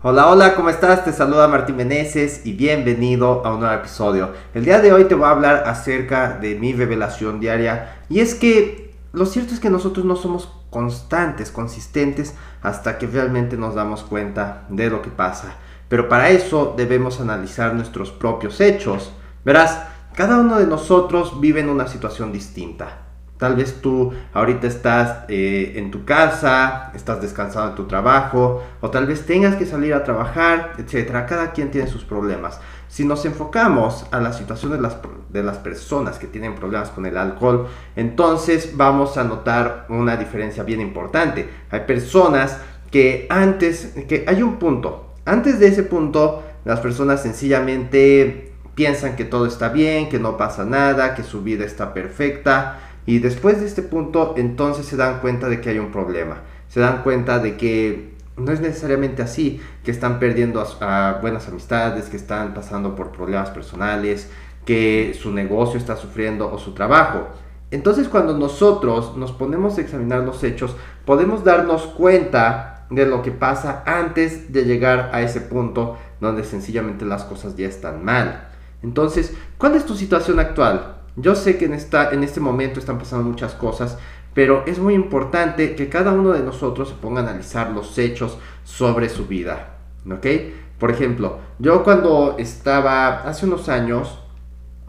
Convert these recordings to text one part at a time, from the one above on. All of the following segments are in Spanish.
Hola, hola, ¿cómo estás? Te saluda Martín Meneses y bienvenido a un nuevo episodio. El día de hoy te voy a hablar acerca de mi revelación diaria y es que lo cierto es que nosotros no somos constantes, consistentes hasta que realmente nos damos cuenta de lo que pasa. Pero para eso debemos analizar nuestros propios hechos. Verás, cada uno de nosotros vive en una situación distinta. Tal vez tú ahorita estás eh, en tu casa, estás descansando en tu trabajo, o tal vez tengas que salir a trabajar, etc. Cada quien tiene sus problemas. Si nos enfocamos a la situación de las, de las personas que tienen problemas con el alcohol, entonces vamos a notar una diferencia bien importante. Hay personas que antes, que hay un punto, antes de ese punto, las personas sencillamente piensan que todo está bien, que no pasa nada, que su vida está perfecta y después de este punto, entonces se dan cuenta de que hay un problema. Se dan cuenta de que no es necesariamente así, que están perdiendo a, buenas amistades, que están pasando por problemas personales, que su negocio está sufriendo o su trabajo. Entonces cuando nosotros nos ponemos a examinar los hechos, podemos darnos cuenta de lo que pasa antes de llegar a ese punto donde sencillamente las cosas ya están mal. Entonces, ¿cuál es tu situación actual? Yo sé que en, esta, en este momento están pasando muchas cosas, pero es muy importante que cada uno de nosotros se ponga a analizar los hechos sobre su vida. ¿Ok? Por ejemplo, yo cuando estaba hace unos años,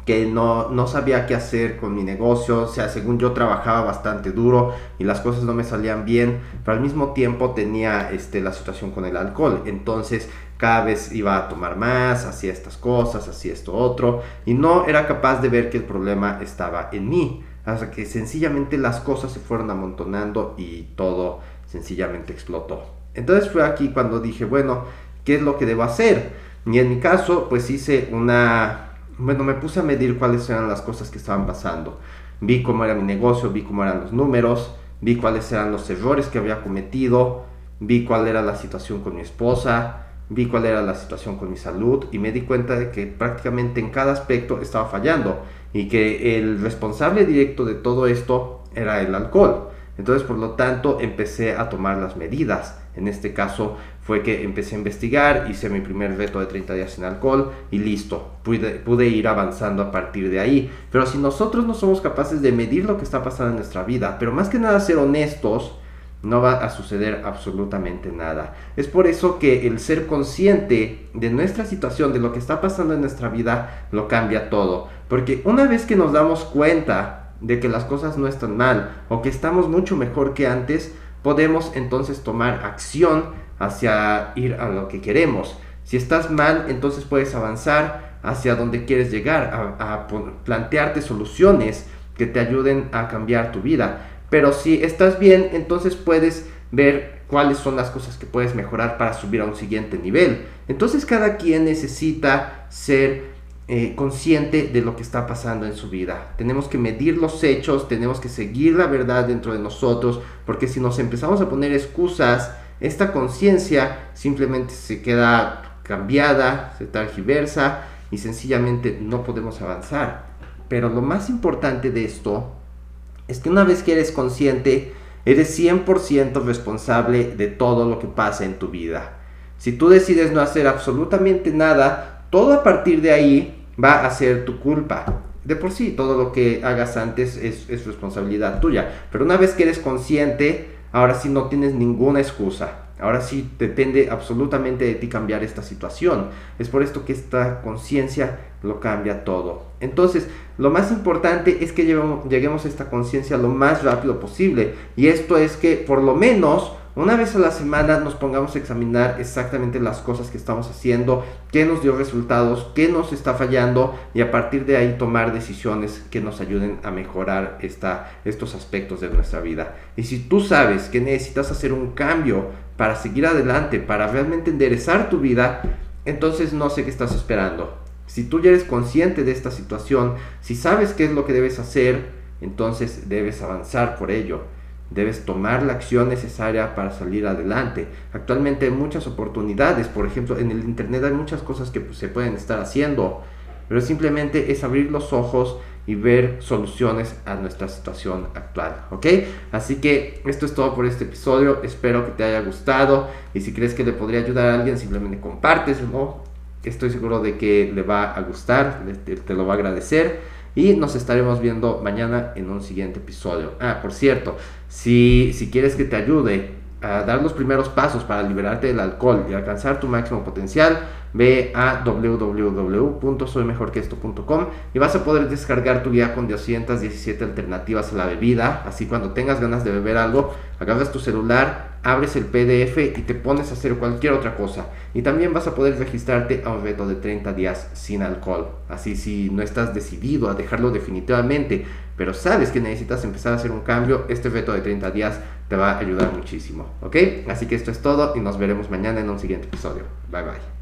que no, no, sabía qué hacer con mi negocio, o sea, según yo trabajaba bastante duro y las cosas no me salían bien, pero al mismo tiempo tenía este, la situación con el alcohol, entonces cada vez iba a tomar más, hacía estas cosas, hacía esto otro, y no era capaz de ver que el problema estaba en mí, hasta que sencillamente las cosas se fueron amontonando y todo sencillamente explotó. Entonces fue aquí cuando dije, bueno, ¿qué es lo que debo hacer? Y en mi caso, pues hice una bueno, me puse a medir cuáles eran las cosas que estaban pasando. Vi cómo era mi negocio, vi cómo eran los números, vi cuáles eran los errores que había cometido, vi cuál era la situación con mi esposa, vi cuál era la situación con mi salud y me di cuenta de que prácticamente en cada aspecto estaba fallando y que el responsable directo de todo esto era el alcohol. Entonces, por lo tanto, empecé a tomar las medidas. En este caso fue que empecé a investigar, hice mi primer reto de 30 días sin alcohol y listo, pude, pude ir avanzando a partir de ahí. Pero si nosotros no somos capaces de medir lo que está pasando en nuestra vida, pero más que nada ser honestos, no va a suceder absolutamente nada. Es por eso que el ser consciente de nuestra situación, de lo que está pasando en nuestra vida, lo cambia todo. Porque una vez que nos damos cuenta de que las cosas no están mal o que estamos mucho mejor que antes, podemos entonces tomar acción hacia ir a lo que queremos. Si estás mal, entonces puedes avanzar hacia donde quieres llegar, a, plantearte soluciones que te ayuden a cambiar tu vida. Pero si estás bien, entonces puedes ver cuáles son las cosas que puedes mejorar para subir a un siguiente nivel. Entonces cada quien necesita ser eh, consciente de lo que está pasando en su vida. Tenemos que medir los hechos, tenemos que seguir la verdad dentro de nosotros, porque si nos empezamos a poner excusas, esta conciencia simplemente se queda cambiada, se targiversa y sencillamente no podemos avanzar. Pero lo más importante de esto es que una vez que eres consciente, eres 100% responsable de todo lo que pasa en tu vida. Si tú decides no hacer absolutamente nada, todo a partir de ahí va a ser tu culpa. De por sí, todo lo que hagas antes es, responsabilidad tuya. Pero una vez que eres consciente, ahora sí no tienes ninguna excusa. Ahora sí depende absolutamente de ti cambiar esta situación. Es por esto que esta conciencia lo cambia todo. Entonces, lo más importante es que lleguemos a esta conciencia lo más rápido posible. Y esto es que por lo menos una vez a la semana nos pongamos a examinar exactamente las cosas que estamos haciendo, qué nos dio resultados, qué nos está fallando y a partir de ahí tomar decisiones que nos ayuden a mejorar esta, estos aspectos de nuestra vida. Y si tú sabes que necesitas hacer un cambio para seguir adelante, para realmente enderezar tu vida, entonces no sé qué estás esperando. Si tú ya eres consciente de esta situación, si sabes qué es lo que debes hacer, entonces debes avanzar por ello. Debes tomar la acción necesaria para salir adelante. Actualmente hay muchas oportunidades, por ejemplo, en el Internet hay muchas cosas que pues, se pueden estar haciendo. pero simplemente es abrir los ojos y ver soluciones a nuestra situación actual, ¿ok? Así que esto es todo por este episodio, espero que te haya gustado y si crees que le podría ayudar a alguien, simplemente compárteselo, estoy seguro de que le va a gustar, te, te lo va a agradecer y nos estaremos viendo mañana en un siguiente episodio. Ah, por cierto, si, si quieres que te ayude a dar los primeros pasos para liberarte del alcohol y alcanzar tu máximo potencial, ve a www.soymejorqueesto.com y vas a poder descargar tu guía con 217 alternativas a la bebida. Así cuando tengas ganas de beber algo, agarras tu celular, abres el PDF y te pones a hacer cualquier otra cosa. Y también vas a poder registrarte a un reto de 30 días sin alcohol. Así si no estás decidido a dejarlo definitivamente, pero sabes que necesitas empezar a hacer un cambio, este reto de 30 días te va a ayudar muchísimo. ¿Ok? Así que esto es todo y nos veremos mañana en un siguiente episodio. Bye bye.